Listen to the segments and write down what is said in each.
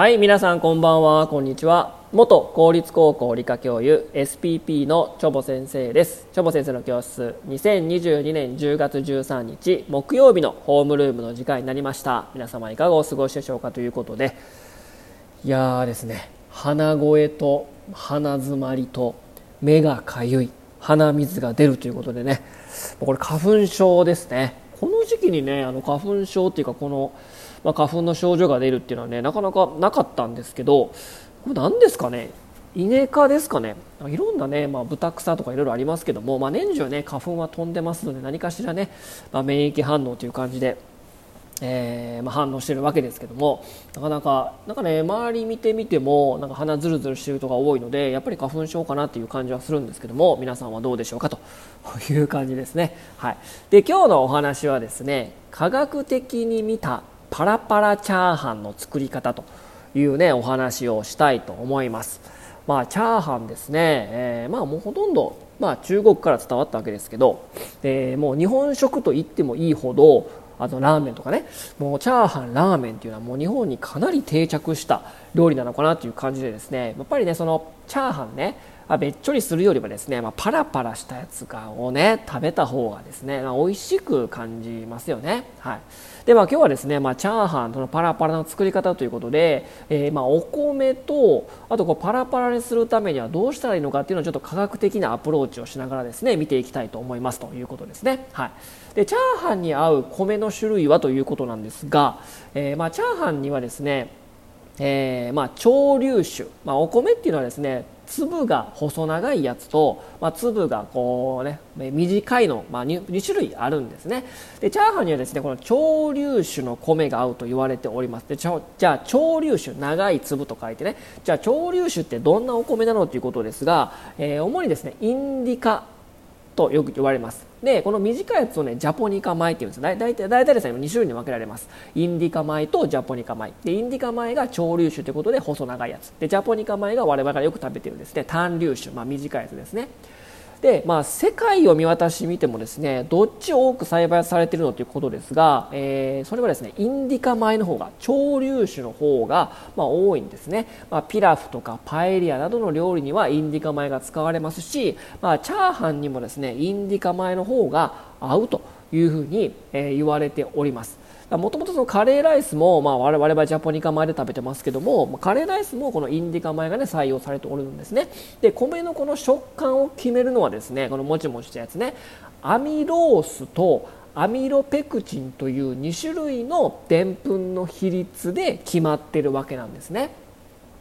はい皆さんこんばんは。こんにちは。元公立高校理科教諭 SPP のチョボ先生です。チョボ先生の教室2022年10月13日木曜日のホームルームの時間になりました。皆様いかがお過ごしでしょうかということで。いやーですね。鼻声と鼻づまりと目がかゆい鼻水が出るということでね。これ花粉症ですね。この時期にねあの花粉症っていうかこのまあ、花粉の症状が出るっていうのはねなかなかなかったんですけどこれ何ですかね？稲科ですかね？いろんなね、まあ、豚草とかいろいろありますけども、まあ、年中ね花粉は飛んでますので何かしらね、まあ、免疫反応という感じで、えーまあ、反応してるわけですけどもなかなかなんかね周り見てみてもなんか鼻ずるずるしてる人が多いのでやっぱり花粉症かなっていう感じはするんですけども皆さんはどうでしょうかと いう感じですね。はい、で今日のお話はですね科学的に見たパラパラチャーハンの作り方というねお話をしたいと思います。まあ、チャーハンですね、えー、まあもうほとんど、まあ、中国から伝わったわけですけど、えー、もう日本食と言ってもいいほどあとラーメンとかね。もうチャーハンラーメンっていうのはもう日本にかなり定着した料理なのかなという感じでですね。やっぱりねそのチャーハンねあ、べっちょりするよりはですね、まあ、パラパラしたやつがをね食べた方がですね、まあ、美味しく感じますよね。はい。でまあ今日はですね、まあ、チャーハンとのパラパラの作り方ということで、えー、まあお米とあとこうパラパラにするためにはどうしたらいいのかっていうのをちょっと科学的なアプローチをしながらですね見ていきたいと思いますということですね。はい。でチャーハンに合う米の種類はということなんですが、えー、まあチャーハンにはですねえー、まあ、潮流種、まあ、お米っていうのはですね粒が細長いやつと、まあ、粒がこうね短いの、まあ2、2, 種類あるんですね。でチャーハンにはですねこの潮流種の米が合うと言われております。でじゃあ潮流種長い粒と書いてね。じゃあ潮流種ってどんなお米なのということですが、えー、主にですねインディカとよく言われます。でこの短いやつをねジャポニカ米っていうんです大体大体ですね2種類に分けられます。インディカ米とジャポニカ米。でインディカ米が潮流種ということで細長いやつ。でジャポニカ米が我々がよく食べてるですね短粒種、まあ、短いやつですね。で、まあ、世界を見渡してみてもですねどっち多く栽培されているのということですが、えー、それはですねインディカ米の方が潮流種の方が、まあ、多いんですね、まあ、ピラフとかパエリアなどの料理にはインディカ米が使われますし、まあ、チャーハンにもですねインディカ米の方が合うというふうに、えー、言われております。もともとカレーライスも、まあ、我々はジャポニカ米で食べてますけどもカレーライスもこのインディカ米が、ね、採用されておるんですね。で米のこの食感を決めるのはですねこのもちもちしたやつねアミロースとアミロペクチンという2種類のでんぷんの比率で決まってるわけなんですね。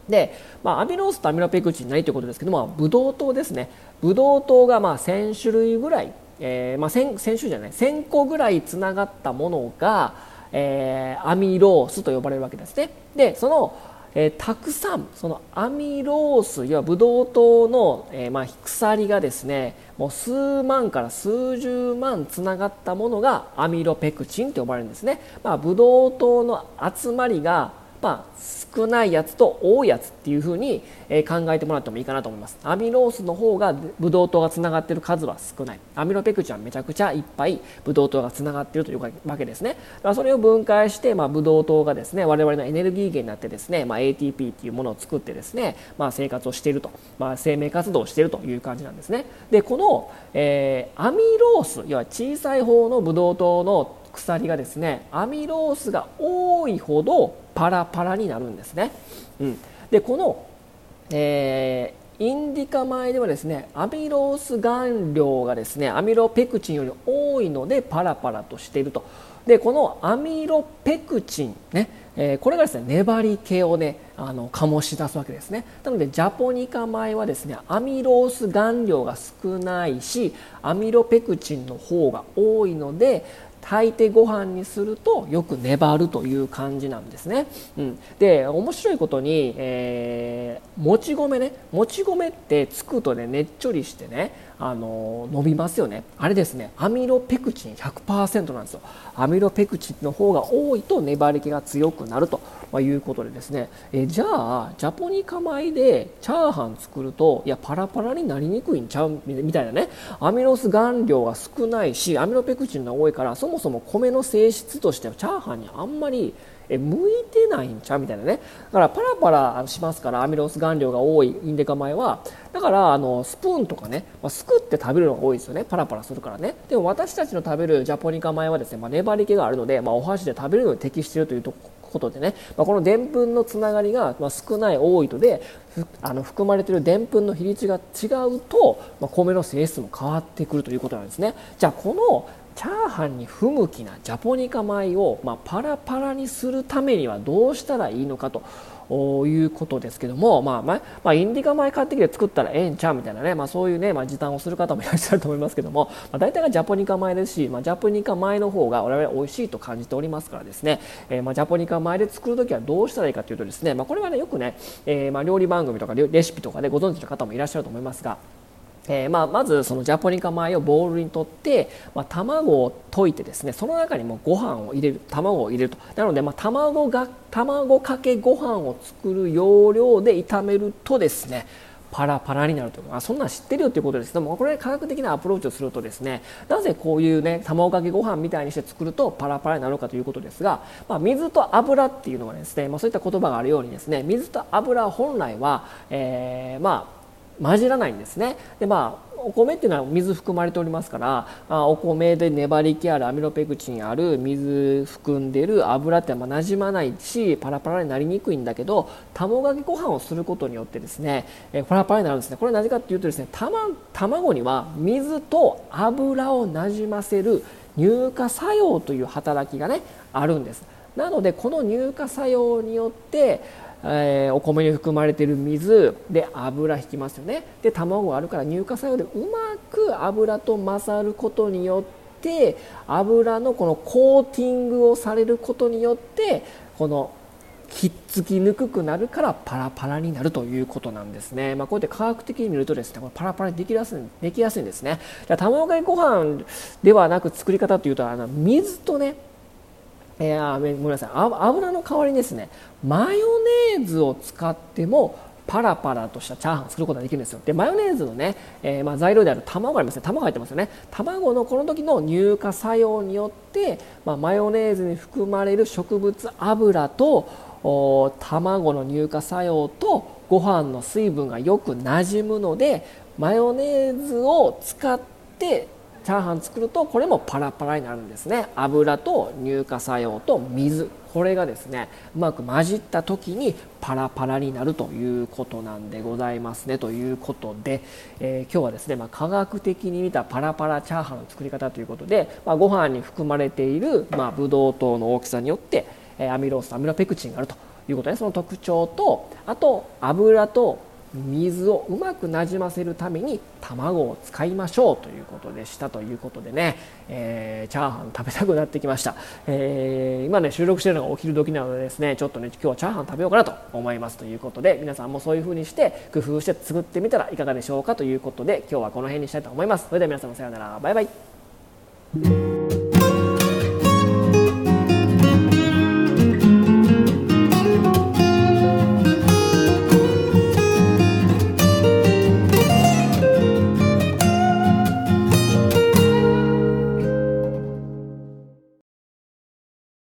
で、まあ、アミロースとアミロペクチンないということですけどもブドウ糖ですね。ブドウ糖がまあ1000種類ぐらい、えーまあ1000、1000, 1000種じゃない1000個ぐらいつながったものがえー、アミロースと呼ばれるわけですね。でその、えー、たくさんそのアミロース要はブドウ糖の、えー、まあ、鎖がですねもう数万から数十万つながったものがアミロペクチンと呼ばれるんですね。まあ、ブドウ糖の集まりがまあ、少ないやつと多いやつっていうふうに、考えてもらってもいいかなと思います。アミロースの方がブドウ糖がつながっている数は少ない。アミロペクチンはめちゃくちゃいっぱいブドウ糖がつながっているというわけですね。だそれを分解して、まあ、ブドウ糖がですね我々のエネルギー源になってですね、まあ、ATP っていうものを作ってですね、まあ、生活をしていると、まあ、生命活動をしているという感じなんですね。でこの、えー、アミロース要は小さい方のブドウ糖の鎖がですねアミロースが多いほどパラパラになるんですね、うん、でこの、えー、インディカ米ではですねアミロース含量がですねアミロペクチンより多いのでパラパラとしていると。でこのアミロペクチンね、えー、これがですね粘り気をねあの醸し出すわけですね。なのでジャポニカ米はですねアミロース含量が少ないしアミロペクチンの方が多いので炊いてご飯にするとよく粘るという感じなんですね、うん、で面白いことに、えー、もち米ね。もち米ってつくとねねっちょりしてねあの伸びますよね。あれですね。アミロペクチン100%なんですよ。アミロペクチンの方が多いと粘り気が強くなると、いうことでですね。えじゃあジャポニカ米でチャーハン作るといやパラパラになりにくいんちゃう？みたいなね。アミロス含量が少ないしアミロペクチンが多いからそもそも米の性質としてはチャーハンにあんまりえ向いてないんちゃう？みたいなね。だからパラパラしますからアミロース含量が多いインデカ米は。だからあのスプーンとかね、まあ、すくって食べるのが多いですよね。パラパラするからね。でも私たちの食べるジャポニカ米はですね、まあ、粘り気があるので、まあ、お箸で食べるのに適しているというとことでね、まあ、このでんぷんのつながりが、少ない多いとであの含まれてるでんぷんの比率が違うと、まあ、米の性質も変わってくるということなんですね。じゃあこのチャーハンに不向きなジャポニカ米を、まあ、パラパラにするためにはどうしたらいいのかということですけども、まあまあ、インディカ米買ってきて作ったらええんちゃうみたいなね、まあ、そういうね、まあ、時短をする方もいらっしゃると思いますけども、まあ、大体がジャポニカ米ですし、まあ、ジャポニカ米の方が我々美味しいと感じておりますからですね、えー、まあジャポニカ米で作るときはどうしたらいいかというとですね、まあ、これはねよくね、えー、まあ料理番組とかレシピとかでご存知の方もいらっしゃると思いますがえー、まあ、まずそのジャポニカ米をボウルにとって、まあ、卵を溶いてですねその中にもご飯を入れる卵を入れると。なので、まあ、卵が卵かけご飯を作る要領で炒めるとですねパラパラになるというあそんなん知ってるよということです。けどもこれ科学的なアプローチをするとですねなぜこういうね卵かけご飯みたいにして作るとパラパラになるかということですが、まあ、水と油っていうのはですね、まあ、そういった言葉があるようにですね水と油本来は、えー、まあ混じらないんですね。でまあお米っていうのは水含まれておりますから、あ、お米で粘り気あるアミロペクチンある水含んでる油ってまあ馴染まないしパラパラになりにくいんだけど卵かけご飯をすることによってですね、えパラパラになるんですね。これなぜかっていうとですね卵には水と油をなじませる乳化作用という働きがねあるんです。なのでこの乳化作用によってえー、お米に含まれている水で油引きますよねで卵があるから乳化作用でうまく油と混ざることによって油のこのコーティングをされることによってこのひっつきにくくなるからパラパラになるということなんですね。まあ、こうやって科学的に見るとですね、これパラパラにできやすいできやすいんですね。じゃ卵かけご飯ではなく作り方というとあの水とねえー、ごめんなさい。油の代わりにですねマヨネーズを使ってもパラパラとしたチャーハンを作ることができるんですよ。でマヨネーズのね、えー、まあ、材料である卵がありますね。卵入ってますよね。卵のこの時の乳化作用によって、まあ、マヨネーズに含まれる植物油と卵の乳化作用とご飯の水分がよくなじむのでマヨネーズを使ってチャーハン作るとこれもパラパラになるんですね。油と乳化作用と水。これがですねうまく混じった時にパラパラになるということなんでございますね。ということで、えー、今日はですね、まあ、科学的に見たパラパラチャーハンの作り方ということで、まあ、ご飯に含まれている、まあ、ブドウ糖の大きさによって、え、アミロースアミロペクチンがあるということでその特徴とあと油と水をうまくなじませるために卵を使いましょうということでしたということでね、えー、チャーハン食べたくなってきました、えー、今ね収録してるのがお昼時なのでですねちょっとね今日はチャーハン食べようかなと思いますということで皆さんもそういう風にして工夫して作ってみたらいかがでしょうかということで今日はこの辺にしたいと思います。それでは皆さんもさようなら。バイバイ。